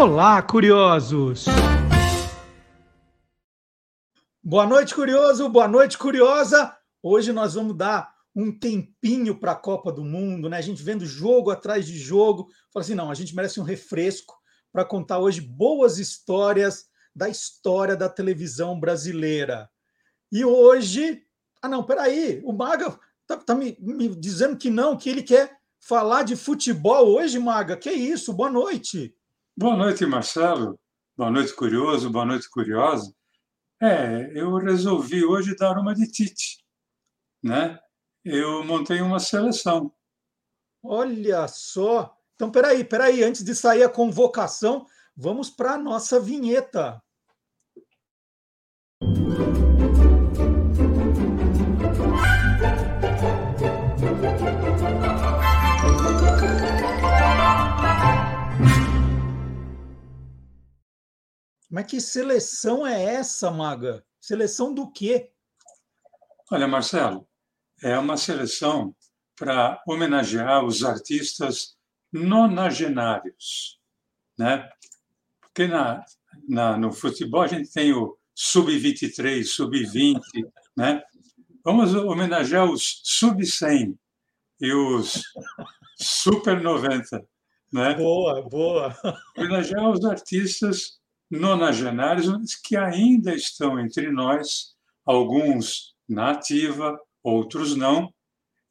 Olá, curiosos! Boa noite, curioso! Boa noite, curiosa! Hoje nós vamos dar um tempinho para a Copa do Mundo, né? A gente vendo jogo atrás de jogo. Fala assim: não, a gente merece um refresco para contar hoje boas histórias da história da televisão brasileira. E hoje. Ah, não, peraí, o Maga tá, tá me, me dizendo que não, que ele quer falar de futebol hoje, Maga. Que isso? Boa noite. Boa noite, Marcelo. Boa noite, curioso. Boa noite, curiosa. É, eu resolvi hoje dar uma de Tite, né? Eu montei uma seleção. Olha só. Então, peraí, peraí. Antes de sair a convocação, vamos para a nossa vinheta. Mas que seleção é essa, Maga? Seleção do quê? Olha, Marcelo, é uma seleção para homenagear os artistas nonagenários, né? Porque na, na, no futebol a gente tem o sub-23, sub-20, né? Vamos homenagear os sub-100 e os super 90, né? Boa, boa. Homenagear os artistas nonagenários que ainda estão entre nós, alguns na ativa, outros não.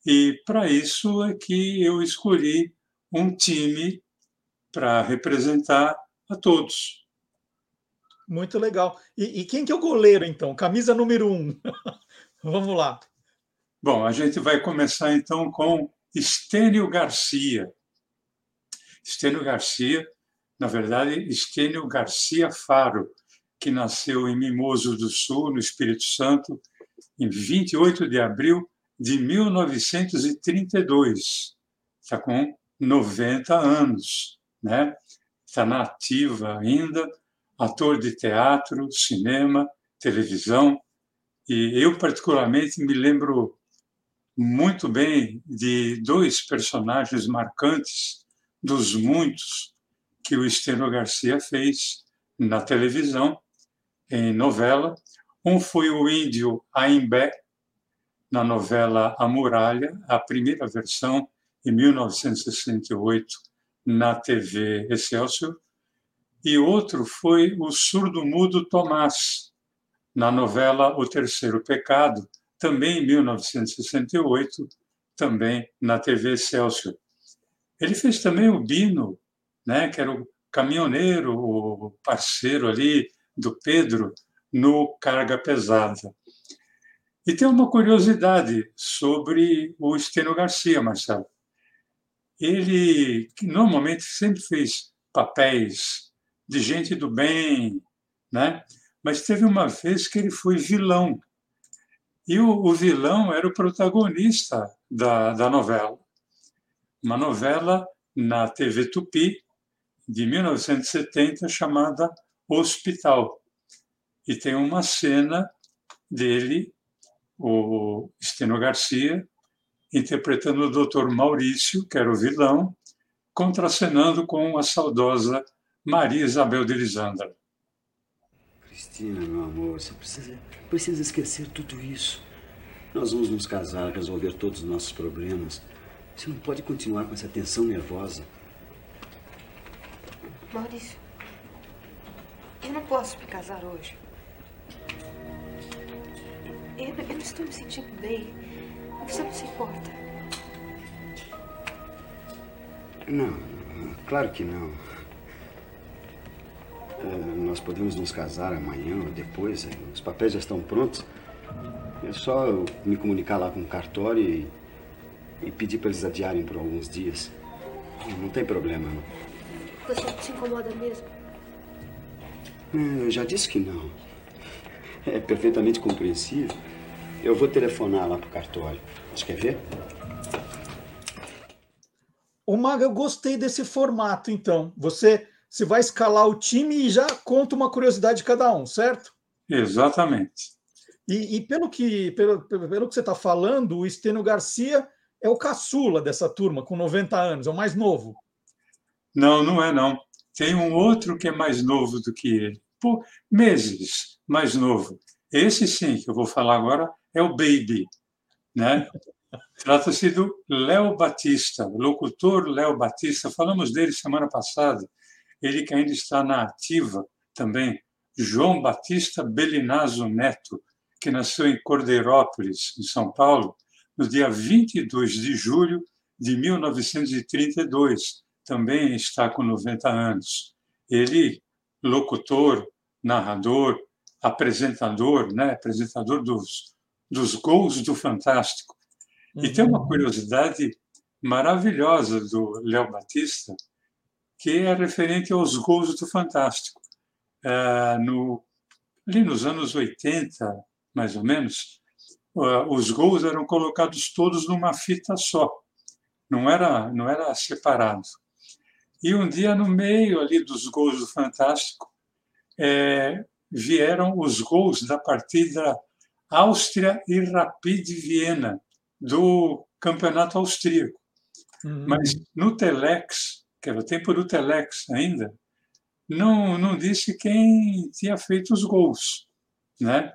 E para isso é que eu escolhi um time para representar a todos. Muito legal. E, e, quem que é o goleiro, então? Camisa número um. Vamos lá. Bom, a gente vai começar então com Estênio Garcia. Estênio Garcia na verdade, Estênio Garcia Faro, que nasceu em Mimoso do Sul, no Espírito Santo, em 28 de abril de 1932. Está com 90 anos, né? Está na ativa ainda, ator de teatro, cinema, televisão. E eu, particularmente, me lembro muito bem de dois personagens marcantes, dos muitos, que o Estênio Garcia fez na televisão, em novela. Um foi o índio Aimbé, na novela A Muralha, a primeira versão, em 1968, na TV Excelsior. E outro foi o surdo-mudo Tomás, na novela O Terceiro Pecado, também em 1968, também na TV Excelsior. Ele fez também o Bino né, que era o caminhoneiro, o parceiro ali do Pedro no Carga Pesada. E tem uma curiosidade sobre o Estênio Garcia, Marcelo. Ele normalmente sempre fez papéis de gente do bem, né? mas teve uma vez que ele foi vilão. E o, o vilão era o protagonista da, da novela. Uma novela na TV Tupi, de 1970 chamada Hospital. E tem uma cena dele, o Esteno Garcia, interpretando o Dr. Maurício, que era o vilão, contracenando com a saudosa Maria Isabel de Lisandra. Cristina, meu amor, você precisa, precisa esquecer tudo isso. Nós vamos nos casar, resolver todos os nossos problemas. Você não pode continuar com essa tensão nervosa. Maurício, eu não posso me casar hoje. Eu, eu não estou me sentindo bem. Você não se importa? Não, claro que não. É, nós podemos nos casar amanhã ou depois. É, os papéis já estão prontos. É só eu me comunicar lá com o cartório e, e pedir para eles adiarem por alguns dias. Não tem problema, não. Você se incomoda mesmo? Eu já disse que não. É perfeitamente compreensível. Eu vou telefonar lá pro cartório. Você quer ver? Ô, Maga, eu gostei desse formato, então. Você, você vai escalar o time e já conta uma curiosidade de cada um, certo? Exatamente. E, e pelo, que, pelo, pelo que você está falando, o Estênio Garcia é o caçula dessa turma, com 90 anos, é o mais novo. Não, não é não. tem um outro que é mais novo do que ele, por meses mais novo. Esse sim, que eu vou falar agora, é o Baby. Né? Trata-se do Léo Batista, locutor Léo Batista. Falamos dele semana passada. Ele que ainda está na ativa também. João Batista Belinazzo Neto, que nasceu em Cordeirópolis, em São Paulo, no dia 22 de julho de 1932. Também está com 90 anos. Ele, locutor, narrador, apresentador, né? apresentador dos, dos gols do Fantástico. Uhum. E tem uma uhum. curiosidade maravilhosa do Léo Batista, que é referente aos gols do Fantástico. É, no, ali nos anos 80, mais ou menos, os gols eram colocados todos numa fita só, não era, não era separado. E um dia, no meio ali dos gols do Fantástico, é, vieram os gols da partida Áustria e Rapid Viena, do campeonato austríaco. Uhum. Mas no Telex, que era o tempo do Telex ainda, não, não disse quem tinha feito os gols. Né?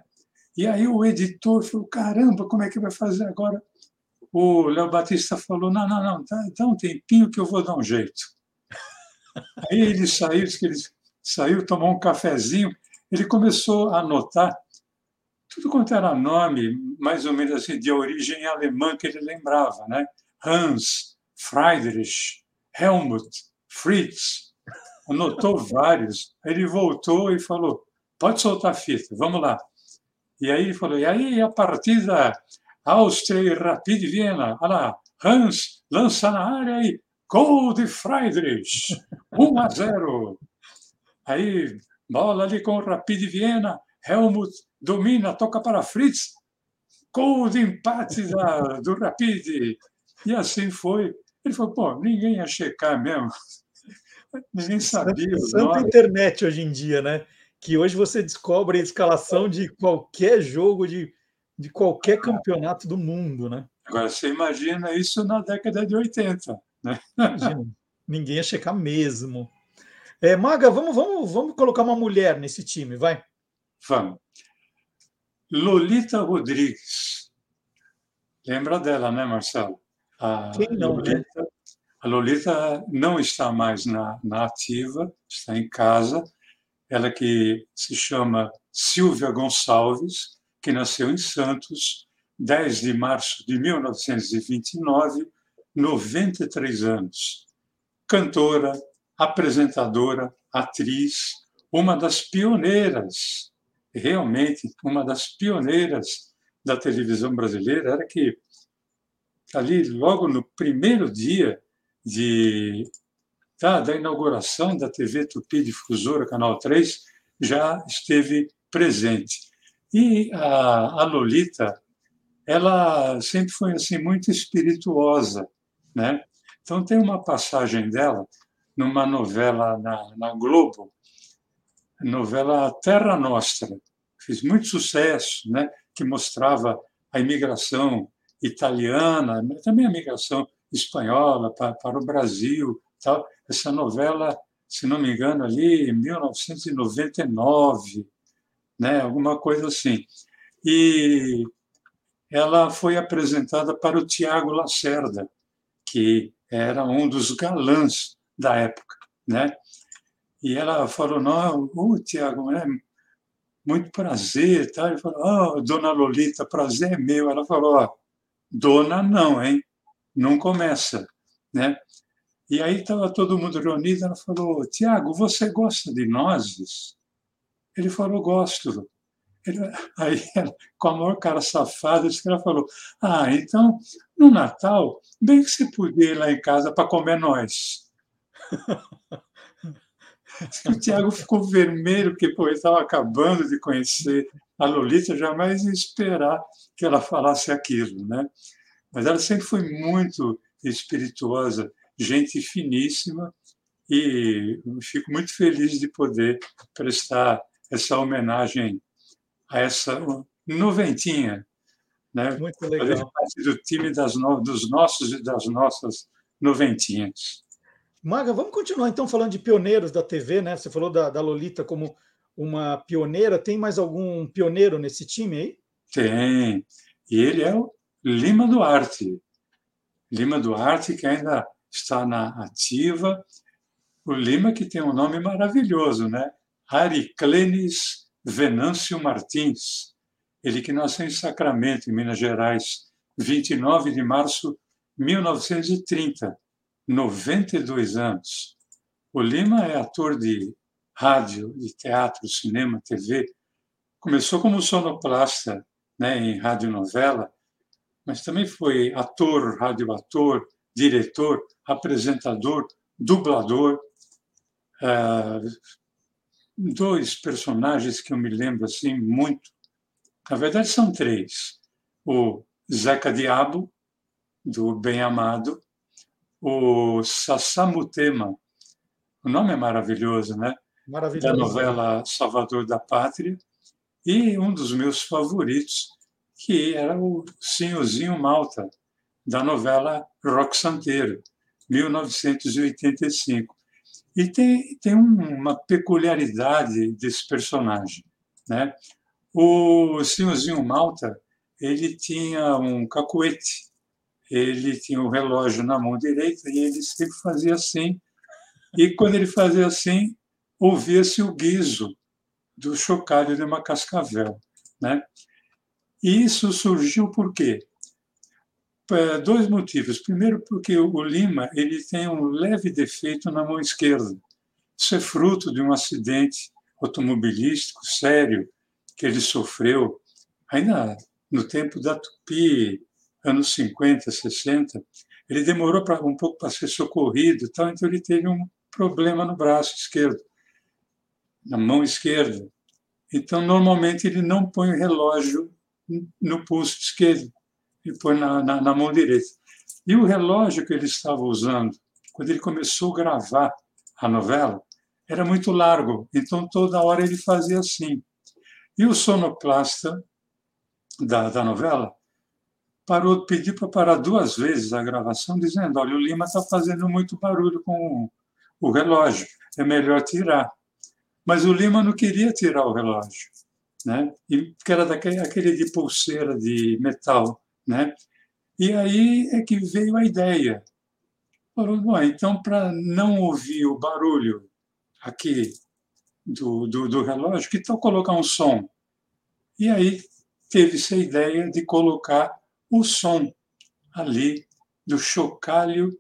E aí o editor falou: caramba, como é que vai fazer agora? O Léo Batista falou: não, não, não, tá, dá um tempinho que eu vou dar um jeito. Aí ele saiu, disse que ele saiu, tomou um cafezinho, ele começou a anotar tudo quanto era nome, mais ou menos assim, de origem alemã que ele lembrava, né? Hans, Friedrich, Helmut, Fritz, anotou vários. Aí ele voltou e falou: pode soltar a fita, vamos lá. E aí ele falou: e aí a partida Áustria e Rapid Viena, olha lá, Hans lança na área e gol de Friedrich, 1 a 0. Aí bola ali com o Rapid Viena, Helmut domina, toca para Fritz, gol de empate da, do Rapid. E assim foi. Ele falou, pô, ninguém ia checar mesmo. Ninguém sabia. Santa internet hoje em dia, né? Que hoje você descobre a escalação de qualquer jogo, de, de qualquer campeonato do mundo, né? Agora, você imagina isso na década de 80, né? Imagina. Ninguém ia checar mesmo. É, Maga, vamos, vamos, vamos colocar uma mulher nesse time, vai. Vamos. Lolita Rodrigues. Lembra dela, né, Marcelo? A Quem não, né? Lolita, né? A Lolita não está mais na, na ativa, está em casa. Ela que se chama Silvia Gonçalves, que nasceu em Santos, 10 de março de 1929, 93 anos. Cantora, apresentadora, atriz, uma das pioneiras realmente uma das pioneiras da televisão brasileira, era que ali logo no primeiro dia de da, da inauguração da TV Tupi Difusora Canal 3 já esteve presente. E a, a Lolita, ela sempre foi assim muito espirituosa, né? Então tem uma passagem dela numa novela na, na Globo novela Terra Nostra, fez muito sucesso, né? que mostrava a imigração italiana, também a imigração espanhola para, para o Brasil. Tal. Essa novela, se não me engano, ali em 1999, né? alguma coisa assim. E ela foi apresentada para o Tiago Lacerda, que era um dos galãs da época. Né? E ela falou, não, uh, Tiago, é muito prazer. Tá? Ele falou, oh, dona Lolita, prazer é meu. Ela falou, oh, dona não, hein? Não começa. Né? E aí estava todo mundo reunido, ela falou, Tiago, você gosta de nozes? Ele falou, gosto. Ele, aí, com a maior cara safada, ela falou, ah, então, no Natal, bem que você podia ir lá em casa para comer nós. O Tiago ficou vermelho, porque pô, ele estava acabando de conhecer a Lolita, jamais ia esperar que ela falasse aquilo. Né? Mas ela sempre foi muito espirituosa, gente finíssima, e fico muito feliz de poder prestar essa homenagem a essa noventinha. Né? Muito legal. parte do time das no... dos nossos e das nossas noventinhas. Maga, vamos continuar então falando de pioneiros da TV, né? Você falou da, da Lolita como uma pioneira. Tem mais algum pioneiro nesse time aí? Tem. E ele é o Lima Duarte. Lima Duarte, que ainda está na ativa. O Lima, que tem um nome maravilhoso, né? Ariclenes Venâncio Martins. Ele que nasceu em Sacramento, em Minas Gerais, 29 de março de 1930 92 anos. O Lima é ator de rádio, de teatro, cinema, TV. Começou como sonoplasta né, em radionovela, mas também foi ator, radioator, diretor, apresentador, dublador. Uh, dois personagens que eu me lembro assim muito. Na verdade, são três. O Zeca Diabo, do Bem Amado, o Sassamutema. O nome é maravilhoso, né? Maravilhoso. Da novela Salvador da Pátria. E um dos meus favoritos, que era o Senhorzinho Malta, da novela Rock Santeiro, 1985. E tem, tem uma peculiaridade desse personagem. Né? O Senhorzinho Malta ele tinha um cacuete ele tinha o relógio na mão direita e ele sempre fazia assim. E quando ele fazia assim, ouvia-se o guizo do chocalho de uma cascavel. Né? E isso surgiu por quê? Por dois motivos. Primeiro, porque o Lima ele tem um leve defeito na mão esquerda. Isso é fruto de um acidente automobilístico sério que ele sofreu ainda no tempo da Tupi, anos 50, 60, ele demorou pra, um pouco para ser socorrido, tal, então ele teve um problema no braço esquerdo, na mão esquerda. Então, normalmente, ele não põe o relógio no pulso esquerdo, ele põe na, na, na mão direita. E o relógio que ele estava usando, quando ele começou a gravar a novela, era muito largo, então toda hora ele fazia assim. E o sonoplasta da, da novela parou, pediu para parar duas vezes a gravação, dizendo: olha, o Lima está fazendo muito barulho com o relógio, é melhor tirar. Mas o Lima não queria tirar o relógio, né? E, porque era daquele aquele de pulseira de metal, né? E aí é que veio a ideia. Falou, bom, então, para não ouvir o barulho aqui do, do, do relógio, que tal colocar um som? E aí teve-se a ideia de colocar o som ali do chocalho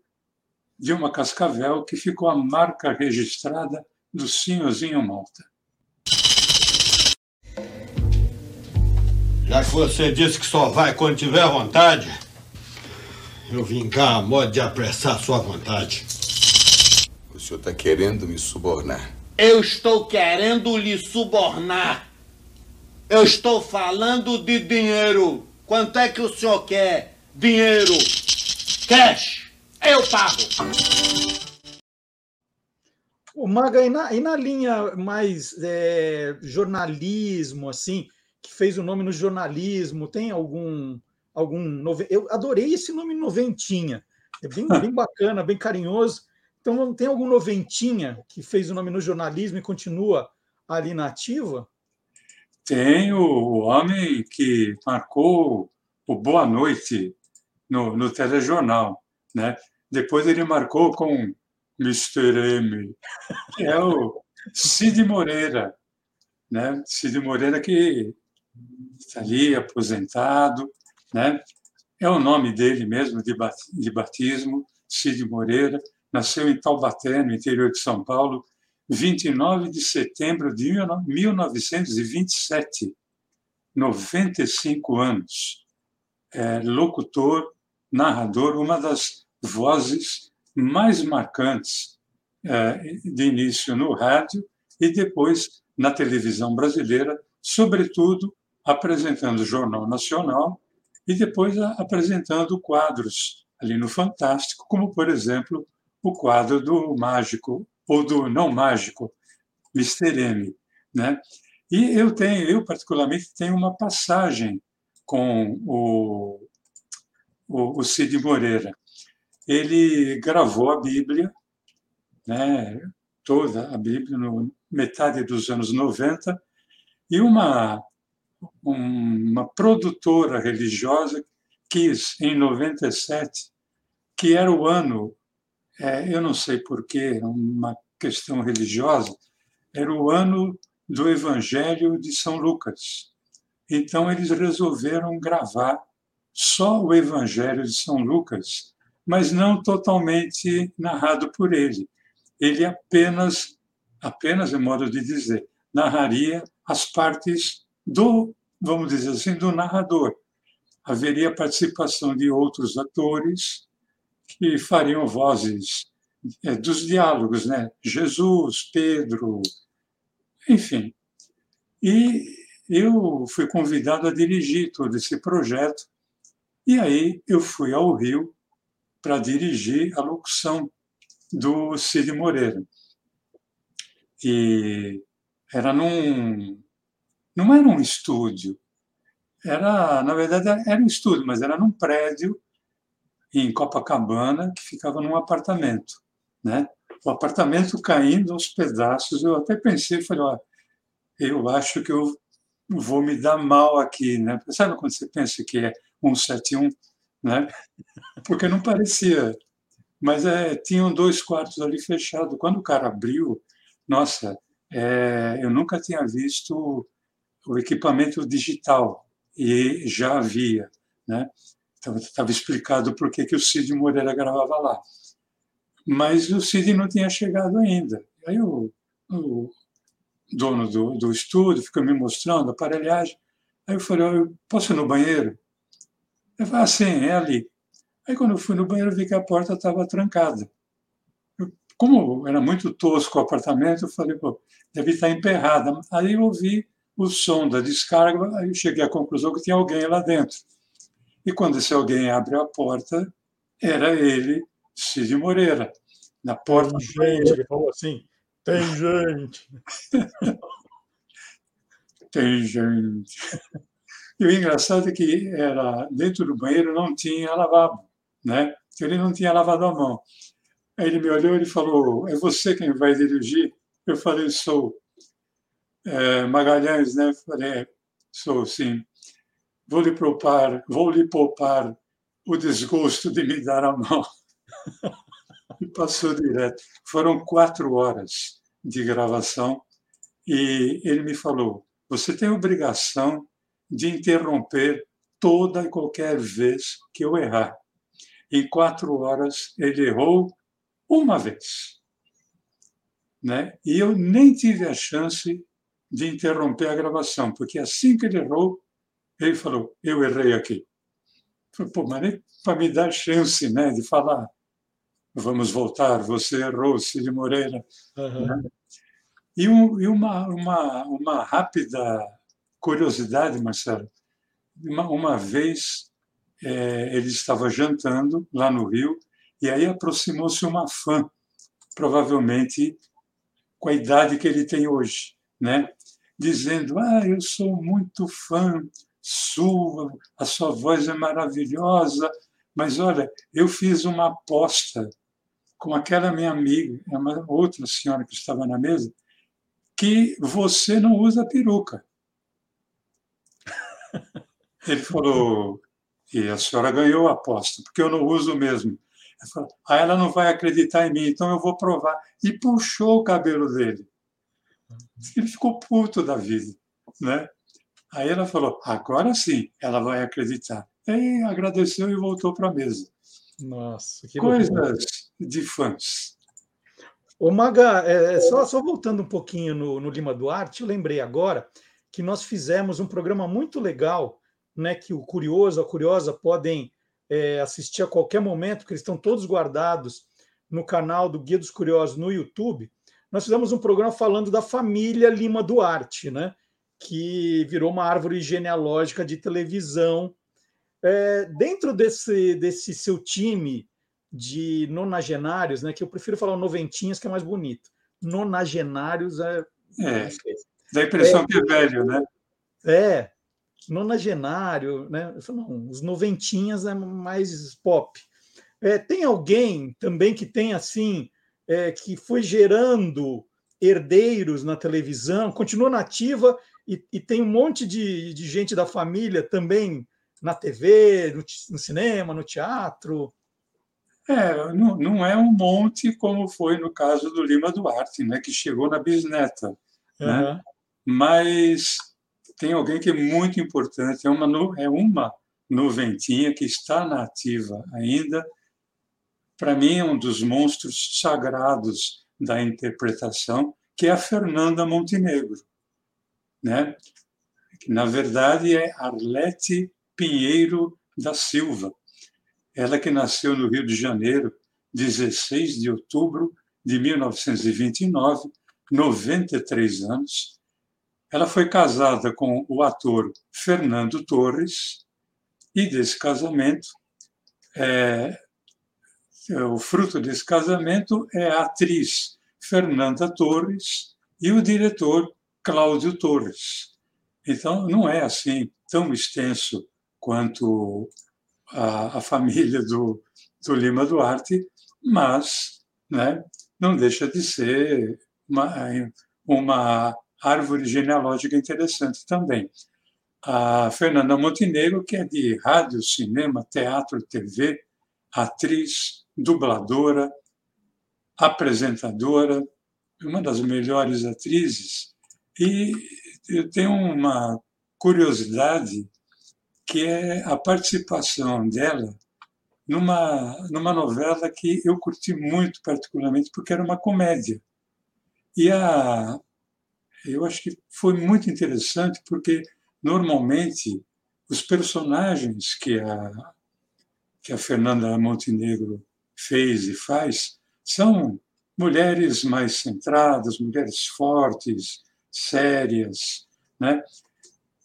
de uma cascavel que ficou a marca registrada do Senhorzinho Malta. Já que você disse que só vai quando tiver vontade, eu vim cá a modo de apressar sua vontade. O senhor está querendo me subornar? Eu estou querendo lhe subornar. Eu estou falando de dinheiro. Quanto é que o senhor quer? Dinheiro. Cash. Eu pago. O Maga, e na, e na linha mais é, jornalismo, assim, que fez o nome no jornalismo, tem algum. algum Eu adorei esse nome Noventinha. É bem, bem bacana, bem carinhoso. Então, tem algum Noventinha que fez o nome no jornalismo e continua ali na ativa? tem o homem que marcou o Boa Noite no, no telejornal. Né? Depois ele marcou com Mr. M, que é o Cid Moreira. Né? Cid Moreira que está ali aposentado, né? é o nome dele mesmo de batismo, Cid Moreira, nasceu em Taubaté, no interior de São Paulo, 29 de setembro de 1927, 95 anos. É, locutor, narrador, uma das vozes mais marcantes é, de início no rádio e depois na televisão brasileira, sobretudo apresentando o Jornal Nacional e depois apresentando quadros ali no Fantástico, como, por exemplo, o quadro do Mágico ou do não mágico, Mr. M. Né? E eu tenho, eu particularmente tenho uma passagem com o, o, o Cid Moreira. Ele gravou a Bíblia né, toda a Bíblia, no metade dos anos 90, e uma, uma produtora religiosa quis, em 97, que era o ano, é, eu não sei porquê, uma questão religiosa, era o ano do Evangelho de São Lucas. Então, eles resolveram gravar só o Evangelho de São Lucas, mas não totalmente narrado por ele. Ele apenas, apenas é modo de dizer, narraria as partes do, vamos dizer assim, do narrador. Haveria participação de outros atores que fariam vozes é, dos diálogos, né? Jesus, Pedro, enfim. E eu fui convidado a dirigir todo esse projeto. E aí eu fui ao Rio para dirigir a locução do Cid Moreira. E era num. Não era um estúdio, era, na verdade, era um estúdio, mas era num prédio em Copacabana que ficava num apartamento, né? O apartamento caindo aos pedaços. Eu até pensei, falei, ó, eu acho que eu vou me dar mal aqui, né? Sabe quando você pensa que é 171, né? Porque não parecia mas é, tinham dois quartos ali fechados. Quando o cara abriu, nossa, é, eu nunca tinha visto o equipamento digital e já havia, né? Estava então, explicado por que, que o Cid Moreira gravava lá. Mas o Cid não tinha chegado ainda. Aí o, o dono do, do estúdio ficou me mostrando a aparelhagem. Aí eu falei, eu posso ir no banheiro? Ele falou, ah, sim, é ali. Aí, quando eu fui no banheiro, vi que a porta estava trancada. Eu, como era muito tosco o apartamento, eu falei, pô, deve estar emperrada. Aí eu ouvi o som da descarga, aí eu cheguei à conclusão que tinha alguém lá dentro. E quando esse alguém abre a porta, era ele, Cid Moreira, na porta. Tem gente, ele falou assim: tem gente. tem gente. E o engraçado é que era dentro do banheiro não tinha lavabo né? Ele não tinha lavado a mão. Aí ele me olhou e falou: É você quem vai dirigir? Eu falei: Sou. É, Magalhães, né? Falei: é, Sou, sim. Vou lhe poupar, vou lhe poupar o desgosto de me dar a mão. e passou direto. Foram quatro horas de gravação e ele me falou: Você tem obrigação de interromper toda e qualquer vez que eu errar. Em quatro horas, ele errou uma vez. Né? E eu nem tive a chance de interromper a gravação, porque assim que ele errou, ele falou: Eu errei aqui. falei, Pô, mas nem para me dar chance né, de falar. Vamos voltar, você errou, Cid Moreira. Uhum. Né? E, um, e uma, uma, uma rápida curiosidade, Marcelo. Uma, uma vez é, ele estava jantando lá no Rio e aí aproximou-se uma fã, provavelmente com a idade que ele tem hoje, né? Dizendo: Ah, eu sou muito fã sua, a sua voz é maravilhosa, mas olha, eu fiz uma aposta com aquela minha amiga, uma outra senhora que estava na mesa, que você não usa peruca. Ele falou: e a senhora ganhou a aposta, porque eu não uso mesmo. Ela falou, ah, ela não vai acreditar em mim, então eu vou provar. E puxou o cabelo dele. Ele ficou puto da vida. Né? Aí ela falou, agora sim, ela vai acreditar. E agradeceu e voltou para a mesa. Nossa, que Coisas loucura. de fãs. Ô Maga, é, é, só, só voltando um pouquinho no, no Lima Duarte, eu lembrei agora que nós fizemos um programa muito legal né, que o curioso, a curiosa podem é, assistir a qualquer momento, porque eles estão todos guardados no canal do Guia dos Curiosos no YouTube. Nós fizemos um programa falando da família Lima Duarte, né, que virou uma árvore genealógica de televisão. É, dentro desse, desse seu time de nonagenários, né, que eu prefiro falar noventinhas, que é mais bonito. Nonagenários é. É, dá a impressão é, que é velho, né? É, nonagenário, né? Não, os noventinhas é mais pop. É, tem alguém também que tem assim é, que foi gerando herdeiros na televisão, continua nativa e, e tem um monte de, de, gente da família também na TV, no, no cinema, no teatro. É, não, não, é um monte como foi no caso do Lima Duarte, né, que chegou na bisneta. Uhum. Né? Mas tem alguém que é muito importante, é uma, é uma noventinha que está na ativa ainda. Para mim, é um dos monstros sagrados da interpretação, que é a Fernanda Montenegro. Né? Na verdade, é Arlete Pinheiro da Silva. Ela que nasceu no Rio de Janeiro, 16 de outubro de 1929, 93 anos. Ela foi casada com o ator Fernando Torres, e desse casamento, é, o fruto desse casamento é a atriz Fernanda Torres e o diretor Cláudio Torres. Então, não é assim tão extenso quanto a, a família do, do Lima Duarte, mas né, não deixa de ser uma, uma árvore genealógica interessante também. A Fernanda Montenegro, que é de rádio, cinema, teatro, TV, atriz, dubladora, apresentadora, uma das melhores atrizes. E eu tenho uma curiosidade que é a participação dela numa, numa novela que eu curti muito particularmente, porque era uma comédia. E a, eu acho que foi muito interessante, porque normalmente os personagens que a, que a Fernanda Montenegro fez e faz são mulheres mais centradas, mulheres fortes, sérias, né?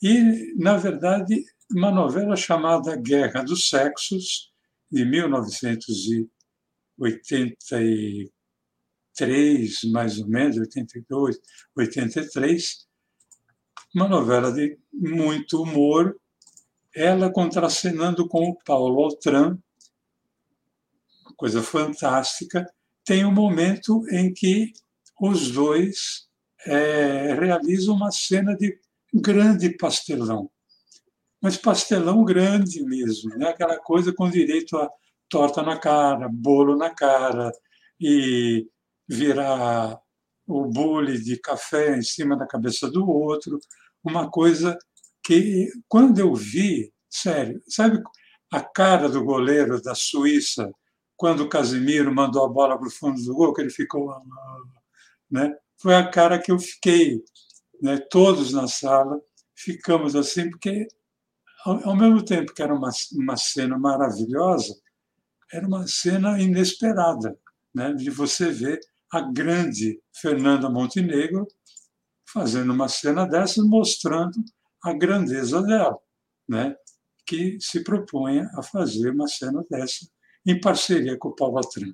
E na verdade uma novela chamada Guerra dos Sexos de 1983, mais ou menos, 82, 83, uma novela de muito humor, ela contracenando com o Paulo Altran, coisa fantástica. Tem um momento em que os dois é, realizam uma cena de grande pastelão, mas pastelão grande mesmo, né? aquela coisa com direito a torta na cara, bolo na cara e virar o bule de café em cima da cabeça do outro, uma coisa que, quando eu vi, sério, sabe a cara do goleiro da Suíça, quando o Casimiro mandou a bola para o fundo do gol, que ele ficou. Né? Foi a cara que eu fiquei. Né? Todos na sala ficamos assim, porque, ao, ao mesmo tempo que era uma, uma cena maravilhosa, era uma cena inesperada, né? de você ver a grande Fernanda Montenegro fazendo uma cena dessas, mostrando a grandeza dela, né? que se propunha a fazer uma cena dessa em parceria com o Paulo Atran.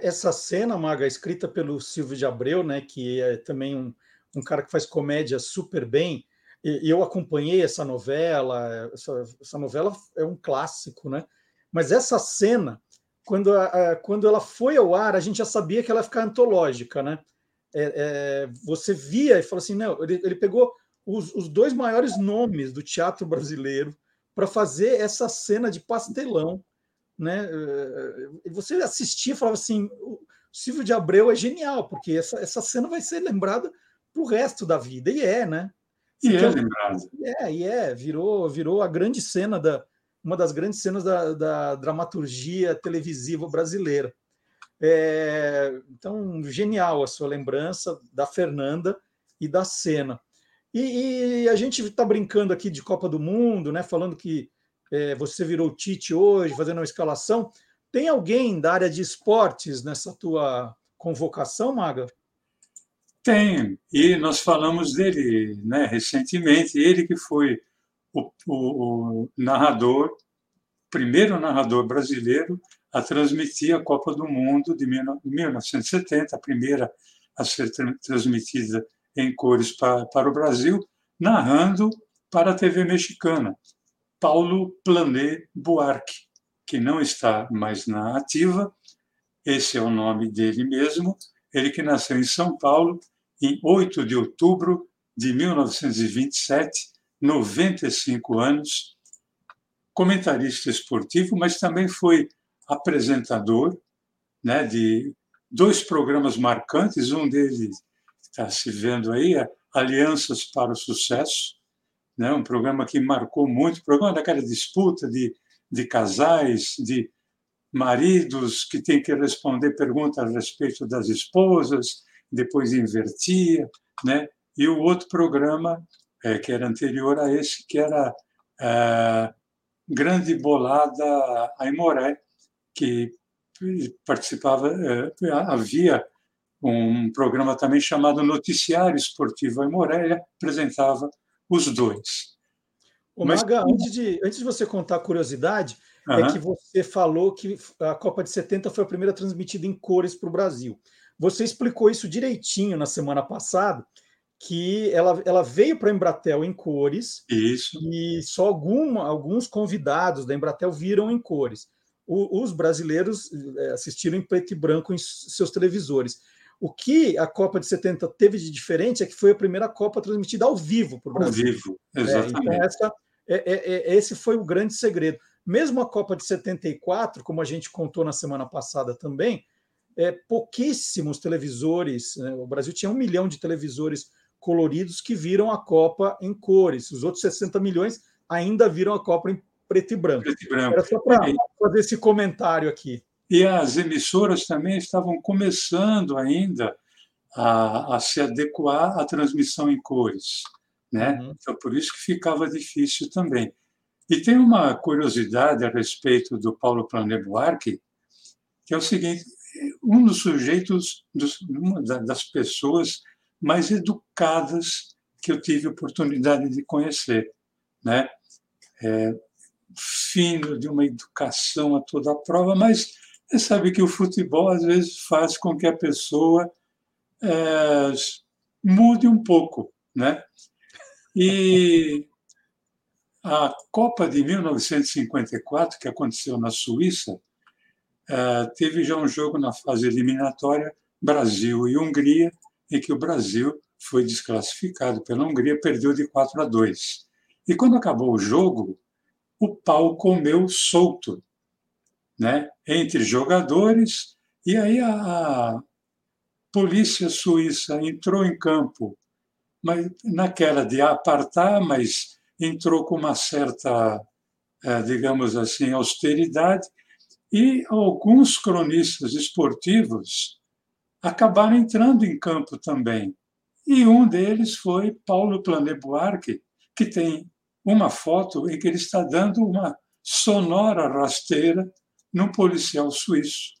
Essa cena, Maga, escrita pelo Silvio de Abreu, né, que é também um, um cara que faz comédia super bem, e eu acompanhei essa novela, essa, essa novela é um clássico, né? Mas essa cena quando, a, quando ela foi ao ar, a gente já sabia que ela ia ficar antológica, né? É, é, você via e falou assim: não, ele, ele pegou os, os, dois maiores nomes do teatro brasileiro para fazer essa cena de pastelão, né? É, e você assistia e falava assim: o Silvio de Abreu é genial, porque essa, essa cena vai ser lembrada para o resto da vida, e é, né? E é lembrado. É, e é, virou, virou a grande cena da, uma das grandes cenas da, da dramaturgia televisiva brasileira. É, então, genial a sua lembrança da Fernanda e da cena. E, e a gente está brincando aqui de Copa do Mundo, né? Falando que é, você virou Tite hoje, fazendo uma escalação. Tem alguém da área de esportes nessa tua convocação, Maga? Tem, e nós falamos dele né, recentemente, ele que foi o, o, o narrador, primeiro narrador brasileiro a transmitir a Copa do Mundo de 1970, a primeira a ser transmitida em cores para, para o Brasil, narrando para a TV mexicana, Paulo Plané Buarque, que não está mais na ativa, esse é o nome dele mesmo, ele que nasceu em São Paulo em 8 de outubro de 1927, 95 anos, comentarista esportivo, mas também foi apresentador né, de dois programas marcantes, um deles está se vendo aí, é Alianças para o Sucesso, né, um programa que marcou muito, programa daquela disputa de, de casais, de maridos que têm que responder perguntas a respeito das esposas, depois invertia, né? E o outro programa é, que era anterior a esse, que era é, Grande Bolada Aimoré, que participava, é, havia um programa também chamado Noticiário Esportivo Aimoré, apresentava os dois. Ô, Mas, Maga, antes de, antes de você contar a curiosidade, uhum. é que você falou que a Copa de 70 foi a primeira transmitida em cores para o Brasil. Você explicou isso direitinho na semana passada, que ela, ela veio para a Embratel em cores. Isso. E só alguma, alguns convidados da Embratel viram em cores. O, os brasileiros eh, assistiram em preto e branco em seus televisores. O que a Copa de 70 teve de diferente é que foi a primeira Copa transmitida ao vivo para o Brasil. Ao vivo, exatamente. É, então essa, é, é, é, esse foi o grande segredo. Mesmo a Copa de 74, como a gente contou na semana passada também, é, pouquíssimos televisores. Né? O Brasil tinha um milhão de televisores coloridos que viram a Copa em cores. Os outros 60 milhões ainda viram a Copa em preto e branco. Preto e branco. Era só para fazer esse comentário aqui. E as emissoras também estavam começando ainda a, a se adequar à transmissão em cores. Né? Uhum. Então, por isso que ficava difícil também. E tem uma curiosidade a respeito do Paulo Plané Buarque, que é o seguinte: um dos sujeitos, dos, uma das pessoas mais educadas que eu tive oportunidade de conhecer, né? É, fino de uma educação a toda a prova, mas você sabe que o futebol às vezes faz com que a pessoa é, mude um pouco, né? E a Copa de 1954, que aconteceu na Suíça, é, teve já um jogo na fase eliminatória, Brasil e Hungria, em que o Brasil foi desclassificado pela Hungria, perdeu de 4 a 2. E quando acabou o jogo, o pau comeu solto, né, entre jogadores, e aí a, polícia suíça entrou em campo, mas naquela de apartar, mas entrou com uma certa, é, digamos assim, austeridade, e alguns cronistas esportivos acabaram entrando em campo também. E um deles foi Paulo Plané Buarque, que tem uma foto em que ele está dando uma sonora rasteira num policial suíço.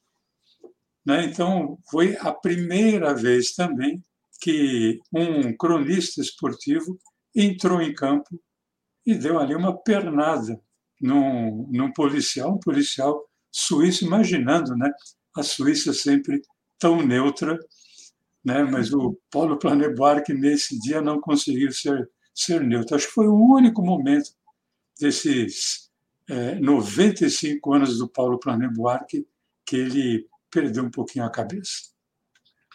Né? Então, foi a primeira vez também que um cronista esportivo entrou em campo e deu ali uma pernada num, num policial, um policial suíço, imaginando né, a Suíça sempre tão neutra, né, mas o Paulo Plané Buarque, nesse dia, não conseguiu ser, ser neutro. Acho que foi o único momento desses é, 95 anos do Paulo Plané Buarque que ele perdeu um pouquinho a cabeça.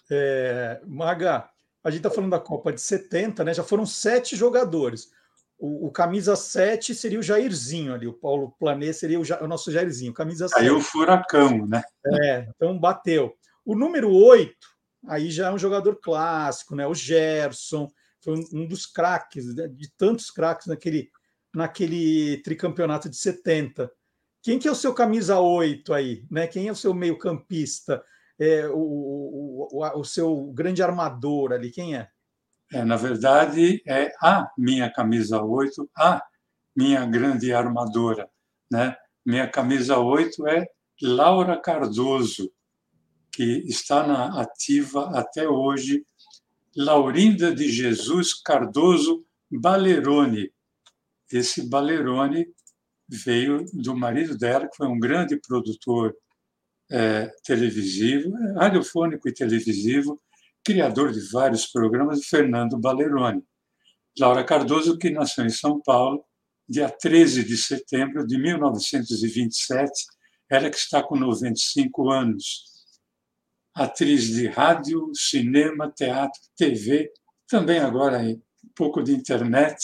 É, Maga, a gente está falando da Copa de 70, né? Já foram sete jogadores. O, o, camisa 7 seria o Jairzinho ali, o Paulo Planê seria o, o nosso Jairzinho, camisa 7. Aí o furacão, né? É, então bateu. O número 8, aí já é um jogador clássico, né? O Gerson, foi um, um dos craques, né? de tantos craques naquele, naquele tricampeonato de 70. Quem que é o seu camisa 8 aí? Né? Quem é o seu meio-campista? É, o, o, o, o seu grande armador ali, quem é? É, na verdade, é a minha camisa 8, a minha grande armadora. Né? Minha camisa 8 é Laura Cardoso, que está na ativa até hoje, Laurinda de Jesus Cardoso Balerone. Esse Balerone veio do marido dela, que foi um grande produtor é, televisivo, radiofônico e televisivo, criador de vários programas, Fernando Baleroni. Laura Cardoso, que nasceu em São Paulo, dia 13 de setembro de 1927, ela que está com 95 anos. atriz de rádio, cinema, teatro, TV, também agora um pouco de internet,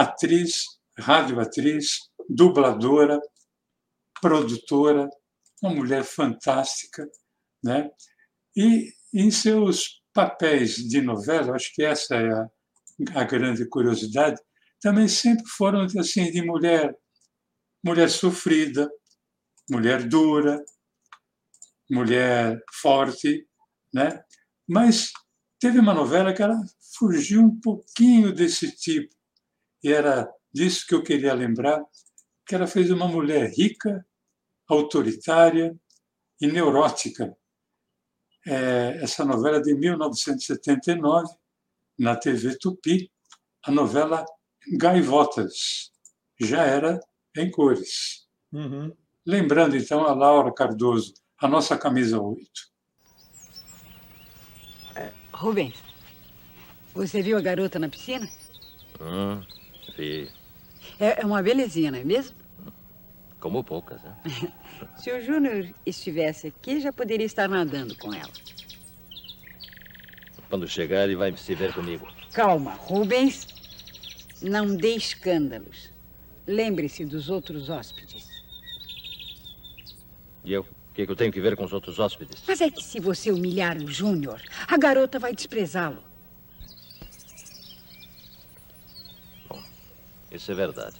atriz, radioatriz, dubladora, produtora, uma mulher fantástica, né? E em seus papéis de novela, acho que essa é a, a grande curiosidade, também sempre foram assim de mulher, mulher sofrida, mulher dura, mulher forte, né? Mas teve uma novela que ela fugiu um pouquinho desse tipo e era disso que eu queria lembrar, que ela fez uma mulher rica, autoritária e neurótica. É, essa novela de 1979, na TV Tupi, a novela Gaivotas, já era em cores. Uhum. Lembrando, então, a Laura Cardoso, a nossa camisa 8. É, Rubens, você viu a garota na piscina? Vi. É, é uma belezinha, não é mesmo? Como poucas, né? Se o Júnior estivesse aqui, já poderia estar nadando com ela. Quando chegar, ele vai se ver comigo. Calma, Rubens. Não dê escândalos. Lembre-se dos outros hóspedes. E eu? O que, eu tenho que ver com os outros hóspedes? Mas é que se você humilhar o Júnior, a garota vai desprezá-lo. Isso é verdade.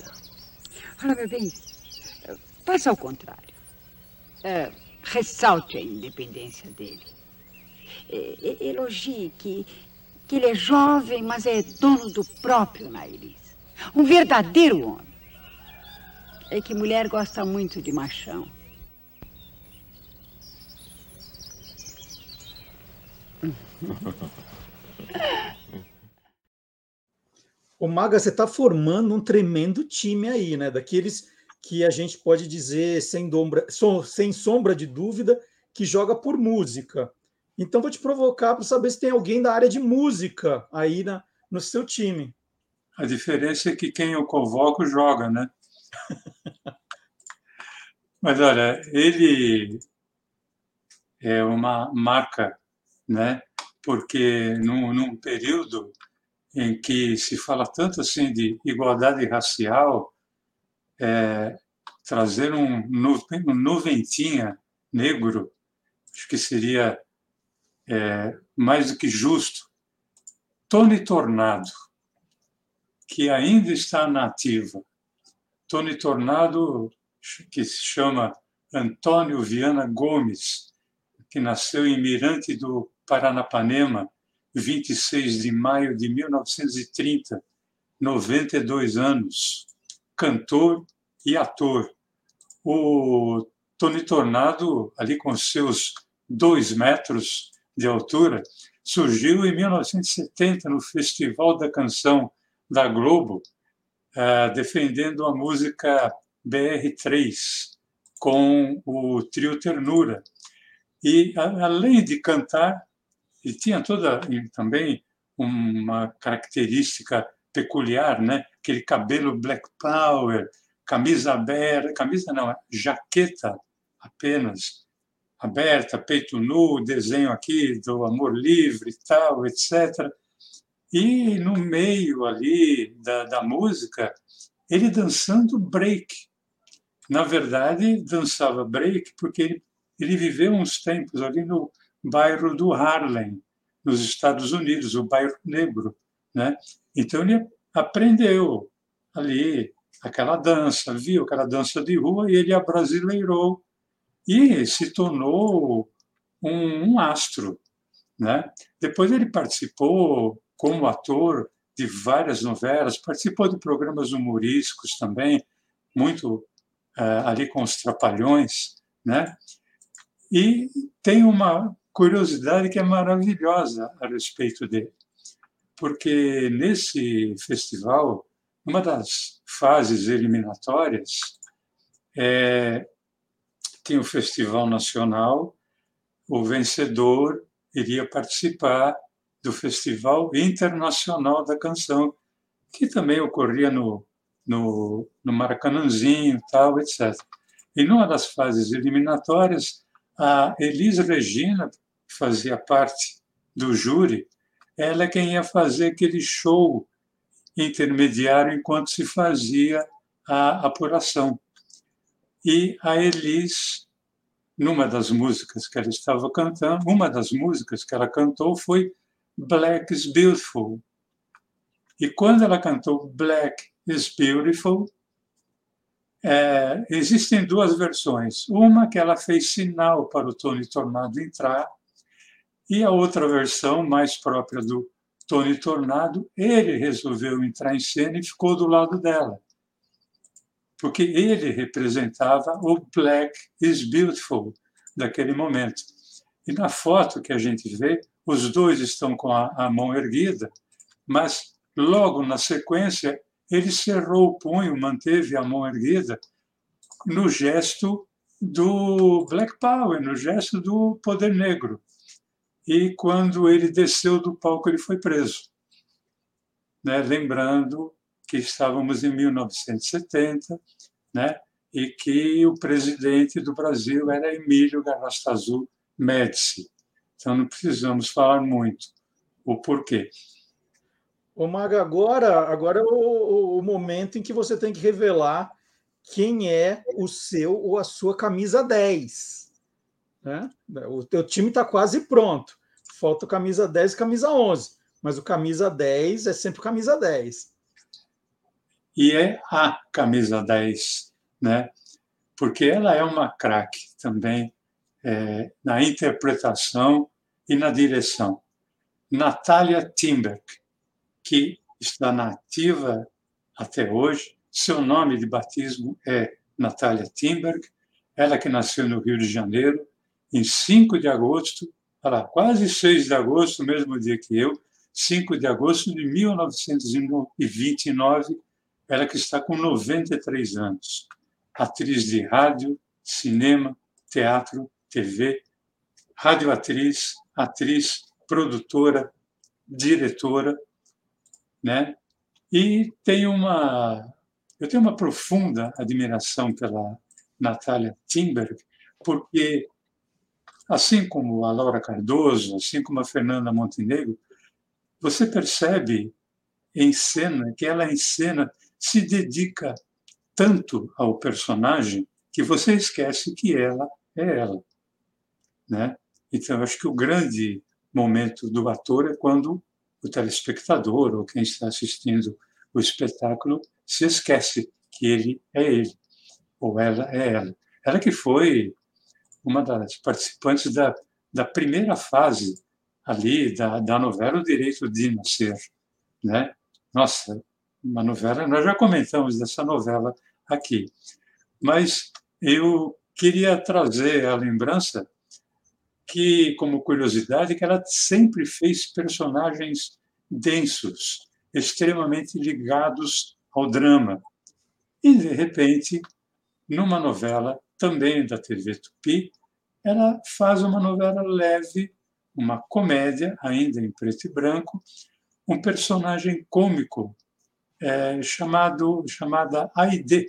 Olha, meu bem, faça ao contrário. É, ressalte a independência dele. É, elogie que, que ele é jovem, mas é dono do próprio nariz. Um verdadeiro homem. É que mulher gosta muito de machão. O Maga, você está formando um tremendo time aí, né? Daqueles que a gente pode dizer, sem, dombra, sem sombra de dúvida, que joga por música. Então, vou te provocar para saber se tem alguém da área de música aí na, no seu time. A diferença é que quem eu convoco joga, né? Mas olha, ele é uma marca, né? Porque num, num período em que se fala tanto assim de igualdade racial, é, trazer um, um noventinha negro, acho que seria é, mais do que justo. Tony Tornado, que ainda está na ativa. Tony Tornado, que se chama Antônio Viana Gomes, que nasceu em Mirante do Paranapanema, 26 de maio de 1930, 92 anos, cantor e ator. O Tony Tornado, ali com seus dois metros de altura, surgiu em 1970 no Festival da Canção da Globo, uh, defendendo a música BR3 com o trio Ternura. E, além de cantar, ele tinha toda também uma característica peculiar, né? Aquele cabelo black power, camisa aberta, camisa não, jaqueta apenas aberta, peito nu, desenho aqui do amor livre, tal, etc. E no meio ali da, da música, ele dançando break. Na verdade, dançava break porque ele, ele viveu uns tempos ali no bairro do Harlem, nos Estados Unidos, o bairro negro, né? Então ele aprendeu ali aquela dança, viu aquela dança de rua e ele abrasileirou e se tornou um, um astro, né? Depois ele participou como ator de várias novelas, participou de programas humorísticos também, muito uh, ali com os Trapalhões, né? E tem uma curiosidade que é maravilhosa a respeito dele, porque nesse festival, uma das fases eliminatórias, é, tinha o Festival Nacional, o vencedor iria participar do Festival Internacional da Canção, que também ocorria no, no, no Maracanãzinho, tal, etc. E numa das fases eliminatórias, a Elis Regina fazia parte do júri, ela é quem ia fazer aquele show intermediário enquanto se fazia a apuração. E a Elis, numa das músicas que ela estava cantando, uma das músicas que ela cantou foi Black is Beautiful. E quando ela cantou Black is Beautiful, é, existem duas versões. Uma que ela fez sinal para o Tony Tornado entrar, e a outra versão, mais própria do Tony Tornado, ele resolveu entrar em cena e ficou do lado dela. Porque ele representava o Black is Beautiful daquele momento. E na foto que a gente vê, os dois estão com a, a mão erguida, mas logo na sequência ele cerrou o punho, manteve a mão erguida no gesto do Black Power, no gesto do poder negro. E quando ele desceu do palco, ele foi preso. Né? Lembrando que estávamos em 1970, né? e que o presidente do Brasil era Emílio Garrastazu Médici. Então não precisamos falar muito o porquê. Ô, Maga, agora, agora é o, o, momento em que você tem que revelar quem é o seu ou a sua camisa 10. Né? O teu time está quase pronto. Falta camisa 10 e camisa 11. Mas o camisa 10 é sempre camisa 10. E é a camisa 10, né? porque ela é uma craque também é, na interpretação e na direção. Natália Timberg que está nativa até hoje. Seu nome de batismo é Natália Timberg, ela que nasceu no Rio de Janeiro, em 5 de agosto, lá, quase 6 de agosto, mesmo dia que eu, 5 de agosto de 1929, ela que está com 93 anos. Atriz de rádio, cinema, teatro, TV, radioatriz, atriz, produtora, diretora, né? E tenho uma eu tenho uma profunda admiração pela Natália Timberg, porque assim como a Laura Cardoso, assim como a Fernanda Montenegro, você percebe em cena que ela em cena se dedica tanto ao personagem que você esquece que ela é ela, né? Então, acho que o grande momento do ator é quando o telespectador ou quem está assistindo o espetáculo se esquece que ele é ele, ou ela é ela. Ela que foi uma das participantes da, da primeira fase ali da, da novela O Direito de Nascer. Né? Nossa, uma novela, nós já comentamos dessa novela aqui, mas eu queria trazer a lembrança que, como curiosidade, que ela sempre fez personagens densos, extremamente ligados ao drama. E, de repente, numa novela também da TV Tupi, ela faz uma novela leve, uma comédia, ainda em preto e branco, um personagem cômico é, chamado chamada Aide,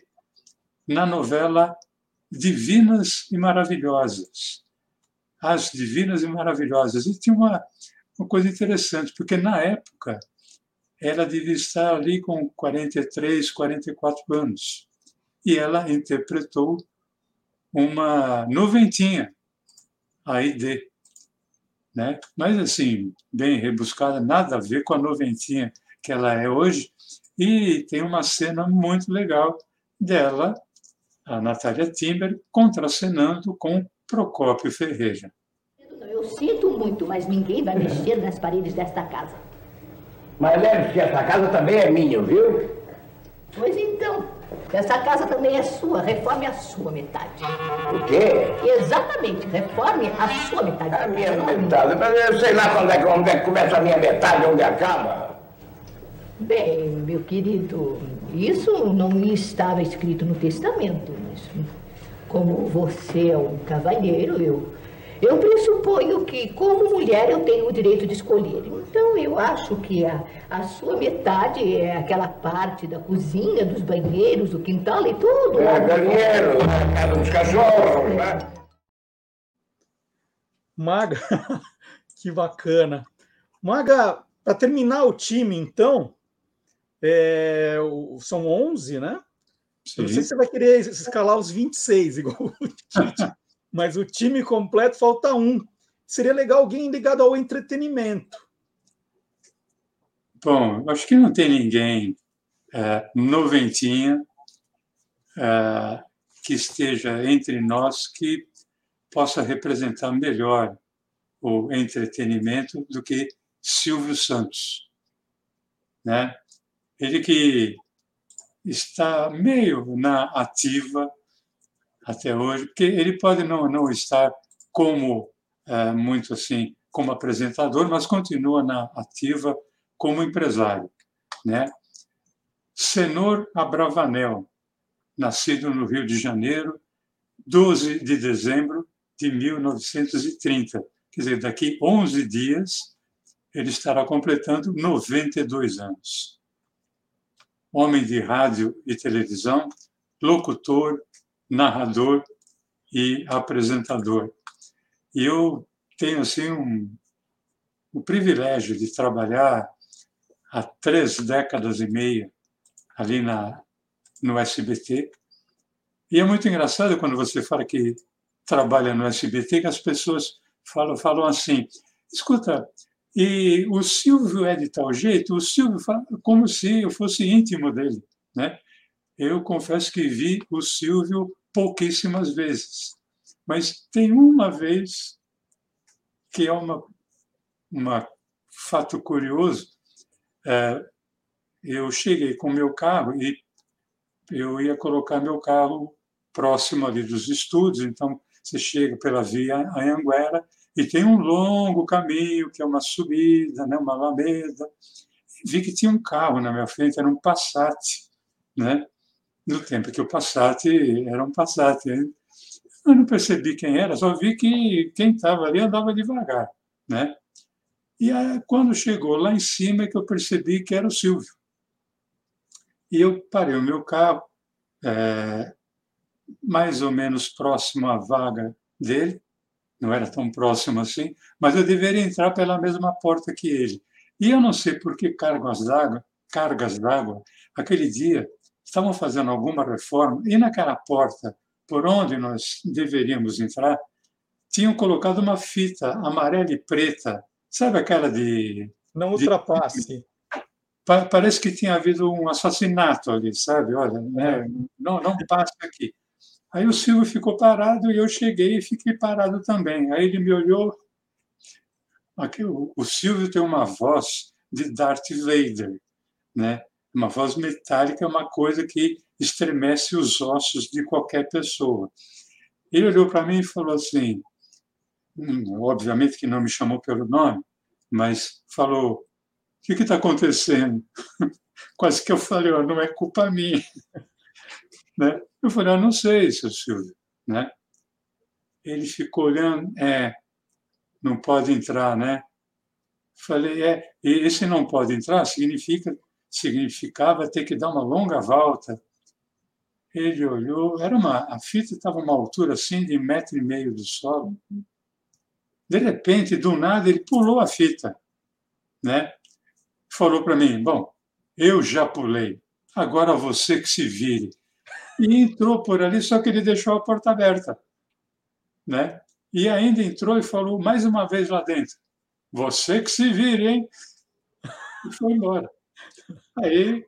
na novela Divinas e Maravilhosas, as divinas e maravilhosas. E tinha uma, uma coisa interessante, porque na época ela devia estar ali com 43, 44 anos. E ela interpretou uma noventinha, a ID. Né? Mas, assim, bem rebuscada, nada a ver com a noventinha que ela é hoje. E tem uma cena muito legal dela, a Natália Timber, contracenando com Procópio Ferreira. Eu sinto muito, mas ninguém vai mexer nas paredes desta casa. Mas lembre que essa casa também é minha, viu? Pois então, essa casa também é sua. Reforme a sua metade. O quê? Exatamente, reforme a sua metade. A minha metade? Mas eu sei lá quando é, onde é que começa a minha metade e onde acaba. Bem, meu querido, isso não estava escrito no testamento. Isso como você é um cavalheiro, eu, eu pressuponho que, como mulher, eu tenho o direito de escolher. Então, eu acho que a, a sua metade é aquela parte da cozinha, dos banheiros, do quintal e tudo. É, banheiro, a casa dos cachorros, né? Maga, que bacana. Maga, para terminar o time, então, é, são 11, né? Sim. não sei se você vai querer escalar os 26, igual o Tite, mas o time completo falta um. Seria legal alguém ligado ao entretenimento. Bom, acho que não tem ninguém é, noventinha é, que esteja entre nós que possa representar melhor o entretenimento do que Silvio Santos, né? Ele que está meio na ativa até hoje, porque ele pode não, não estar como é, muito assim como apresentador, mas continua na ativa como empresário, né? Senor Abravanel, nascido no Rio de Janeiro, 12 de dezembro de 1930. Quer dizer, daqui 11 dias ele estará completando 92 anos. Homem de rádio e televisão, locutor, narrador e apresentador. E eu tenho assim um, o privilégio de trabalhar há três décadas e meia ali na, no SBT. E é muito engraçado quando você fala que trabalha no SBT, que as pessoas falam, falam assim: escuta, e o Silvio é de tal jeito, o Silvio fala como se eu fosse íntimo dele. Né? Eu confesso que vi o Silvio pouquíssimas vezes, mas tem uma vez que é uma, uma fato curioso. É, eu cheguei com meu carro e eu ia colocar meu carro próximo ali dos estúdios, então você chega pela via Anhanguera e tem um longo caminho, que é uma subida, né, uma alameda. Vi que tinha um carro na minha frente, era um Passat, né? No tempo que o Passat era um Passat. Eu não percebi quem era, só vi que quem estava ali andava devagar, né? E aí, quando chegou lá em cima é que eu percebi que era o Silvio. E eu parei o meu carro, é, mais ou menos próximo à vaga dele, não era tão próximo assim, mas eu deveria entrar pela mesma porta que ele. E eu não sei por que cargas d'água, cargas d'água, aquele dia estavam fazendo alguma reforma e naquela porta por onde nós deveríamos entrar, tinham colocado uma fita amarela e preta, sabe aquela de não ultrapasse. De, parece que tinha havido um assassinato ali, sabe? Olha, né? não, não passe aqui. Aí o Silvio ficou parado e eu cheguei e fiquei parado também. Aí ele me olhou. Aqui, o, o Silvio tem uma voz de Darth Vader, né? Uma voz metálica é uma coisa que estremece os ossos de qualquer pessoa. Ele olhou para mim e falou assim, hum, obviamente que não me chamou pelo nome, mas falou: o que está acontecendo? Quase que eu falei: oh, não é culpa minha. né? Eu falei: ah, não sei, seu Silvio. Né? Ele ficou olhando: é, não pode entrar, né? Falei: é, esse não pode entrar significa, significava ter que dar uma longa volta. Ele olhou, era uma, a fita estava uma altura assim de metro e meio do solo. De repente, do nada, ele pulou a fita, né? falou para mim: Bom, eu já pulei, agora você que se vire. E entrou por ali, só que ele deixou a porta aberta. Né? E ainda entrou e falou mais uma vez lá dentro: Você que se vire, hein? E foi embora. Aí,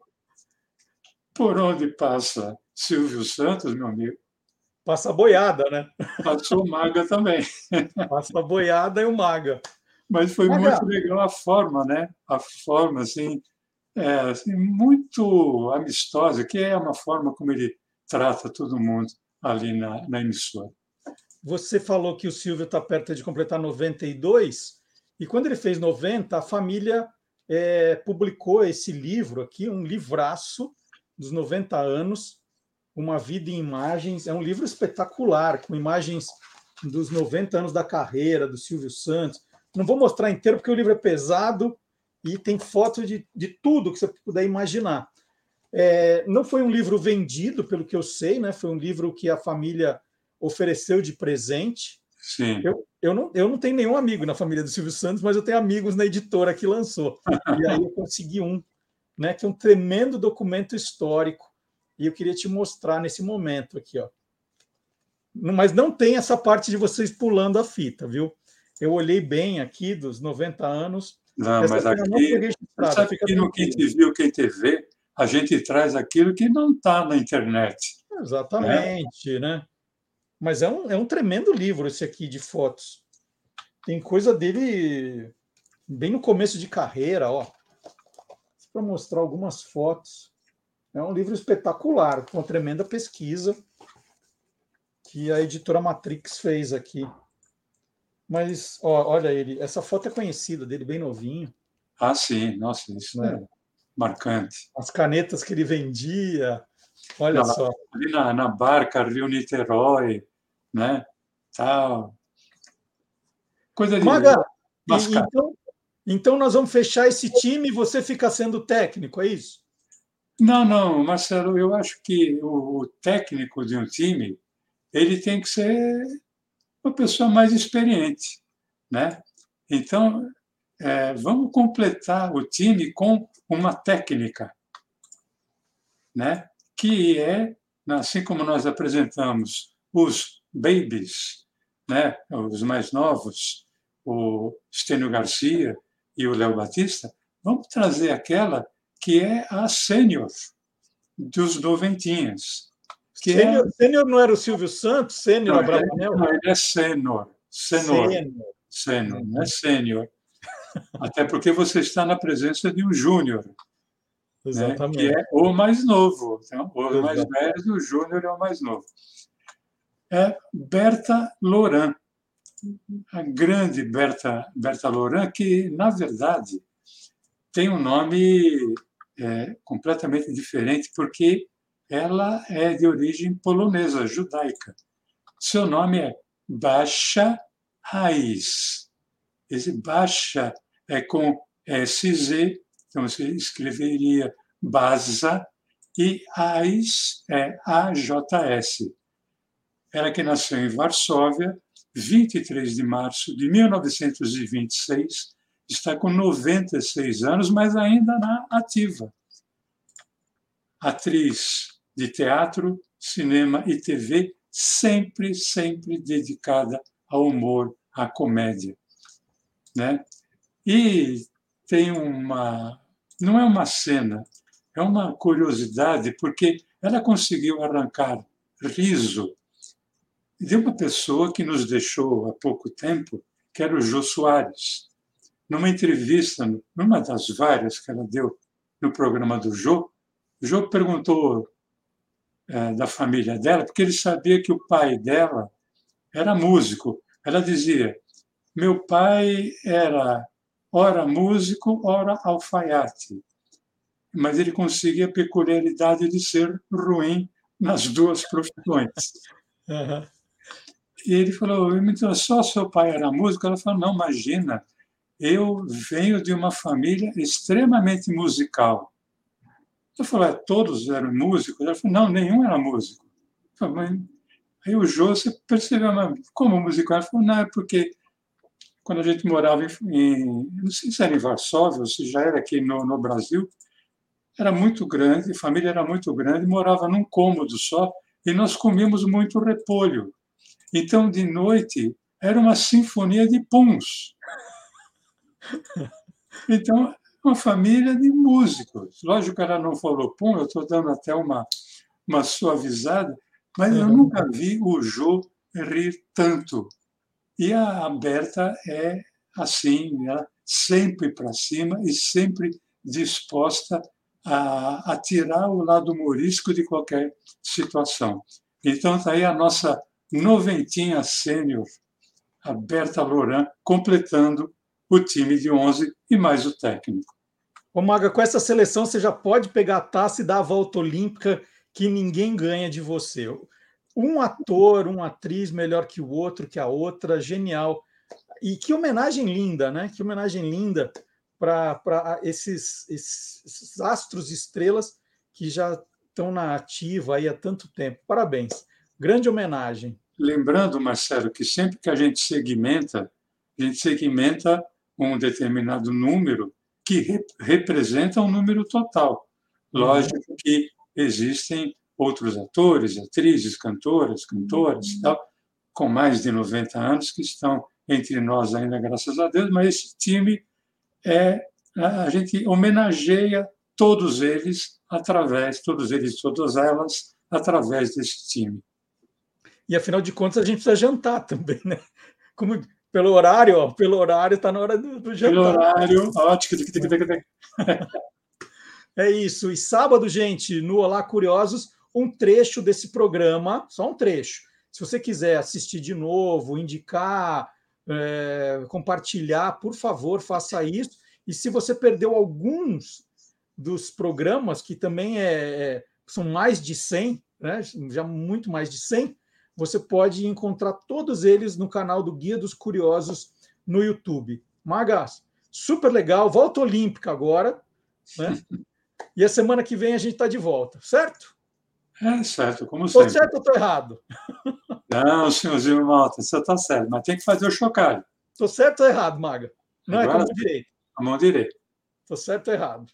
por onde passa Silvio Santos, meu amigo? Passa boiada, né? Passou o Maga também. Passa boiada e o Maga. Mas foi muito legal a forma, né? A forma, assim, é, assim, muito amistosa, que é uma forma como ele trata todo mundo ali na, na emissora. Você falou que o Silvio está perto de completar 92, e quando ele fez 90, a família é, publicou esse livro aqui, um livraço dos 90 anos, Uma Vida em Imagens. É um livro espetacular, com imagens dos 90 anos da carreira do Silvio Santos, não vou mostrar inteiro porque o livro é pesado e tem fotos de, de tudo que você puder imaginar. É, não foi um livro vendido, pelo que eu sei, né? Foi um livro que a família ofereceu de presente. Sim. Eu, eu não, eu não tenho nenhum amigo na família do Silvio Santos, mas eu tenho amigos na editora que lançou. E aí eu consegui um, né, que é um tremendo documento histórico. E eu queria te mostrar nesse momento aqui, ó. Mas não tem essa parte de vocês pulando a fita, viu? Eu olhei bem aqui dos 90 anos. Não, mas aqui, sabe que no Quem Te Viu, Quem TV, a gente traz aquilo que não está na internet. Exatamente, né? né? Mas é um, é um tremendo livro esse aqui de fotos. Tem coisa dele bem no começo de carreira, ó. Para mostrar algumas fotos. É um livro espetacular, com uma tremenda pesquisa que a editora Matrix fez aqui. Mas, ó, olha ele, essa foto é conhecida dele, bem novinho. Ah, sim, nossa, isso é, é marcante. As canetas que ele vendia, olha na, só. Ali na, na barca, Rio Niterói, né? Tal. Coisa de. Maga, então, então nós vamos fechar esse time e você fica sendo técnico, é isso? Não, não, Marcelo, eu acho que o, o técnico de um time ele tem que ser uma pessoa mais experiente, né? Então, é, vamos completar o time com uma técnica, né? Que é, assim como nós apresentamos os babies, né? Os mais novos, o Estênio Garcia e o Léo Batista, vamos trazer aquela que é a sênior dos noventinhas. Que sênior, é... sênior não era o Silvio Santos? Sênior não, Abravanel? Não, ele é sênior. Sênior. Sênior, não é sênior. Até porque você está na presença de um júnior. Né, que é o mais novo. Então, o mais velho, o júnior é o mais novo. É Berta Loran, a grande Berta, Berta Loran, que, na verdade, tem um nome é, completamente diferente, porque ela é de origem polonesa, judaica. Seu nome é Basha Raiz. Esse Basha é com SZ, então você escreveria Baza, e Ais é AJS. Ela que nasceu em Varsóvia, 23 de março de 1926, está com 96 anos, mas ainda na ativa. Atriz de teatro, cinema e TV, sempre, sempre dedicada ao humor, à comédia. Né? E tem uma. Não é uma cena, é uma curiosidade, porque ela conseguiu arrancar riso de uma pessoa que nos deixou há pouco tempo, que era o Jô Soares. Numa entrevista, numa das várias que ela deu no programa do Jô, o Jô perguntou é, da família dela, porque ele sabia que o pai dela era músico. Ela dizia: meu pai era ora músico, ora alfaiate, mas ele conseguia a peculiaridade de ser ruim nas duas profissões. Uhum. E ele falou: então, só seu pai era músico? Ela falou: não, imagina, eu venho de uma família extremamente musical. Eu falei, é, todos eram músicos? Ela falou, não, nenhum era músico. Falei, aí o Jô, você percebeu, como musical? Ela falou, não, é porque quando a gente morava em, não sei se era em Varsóvia ou se já era aqui no, no Brasil, era muito grande, a família era muito grande, morava num cômodo só, e nós comíamos muito repolho. Então, de noite, era uma sinfonia de puns. Então, uma família de músicos. Lógico que ela não falou pum, eu estou dando até uma, uma suavizada, mas eu nunca vi o Jô rir tanto. E a Berta é assim, ela sempre para cima e sempre disposta a, a tirar o lado humorístico de qualquer situação. Então está aí a nossa noventinha sênior, a Berta Loran, completando o time de 11 e mais o técnico. Ô Maga, com essa seleção você já pode pegar a taça e dar a volta olímpica que ninguém ganha de você. Um ator, uma atriz melhor que o outro, que a outra, genial. E que homenagem linda, né? Que homenagem linda para esses, esses, esses astros estrelas que já estão na ativa aí há tanto tempo. Parabéns. Grande homenagem. Lembrando, Marcelo, que sempre que a gente segmenta, a gente segmenta um determinado número que re representa um número total. Lógico que existem outros atores, atrizes, cantoras, cantores, tal, com mais de 90 anos que estão entre nós ainda, graças a Deus, mas esse time é a gente homenageia todos eles através, todos eles, todas elas, através desse time. E afinal de contas a gente precisa jantar também, né? Como pelo horário, ó, pelo horário está na hora do, do jantar. Pelo horário, ótimo. É isso. E sábado, gente, no Olá Curiosos, um trecho desse programa, só um trecho. Se você quiser assistir de novo, indicar, é, compartilhar, por favor, faça isso. E se você perdeu alguns dos programas, que também é, é, são mais de 100, né, já muito mais de 100, você pode encontrar todos eles no canal do Guia dos Curiosos no YouTube. Magas, super legal, volta olímpica agora, né? E a semana que vem a gente está de volta, certo? É certo, como sempre. Estou certo ou estou errado? Não, senhorzinho Malta, você está certo, mas tem que fazer o chocalho. Estou certo ou errado, Maga? Não, Agora, é com a mão direita. A mão direita. Estou certo ou errado?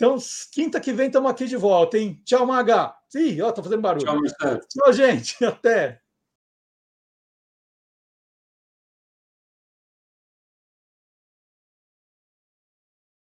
Então, quinta que vem estamos aqui de volta, hein? Tchau, Maga. Ih, ó, tá fazendo barulho. Tchau, Marcelo. Tchau, gente. Até.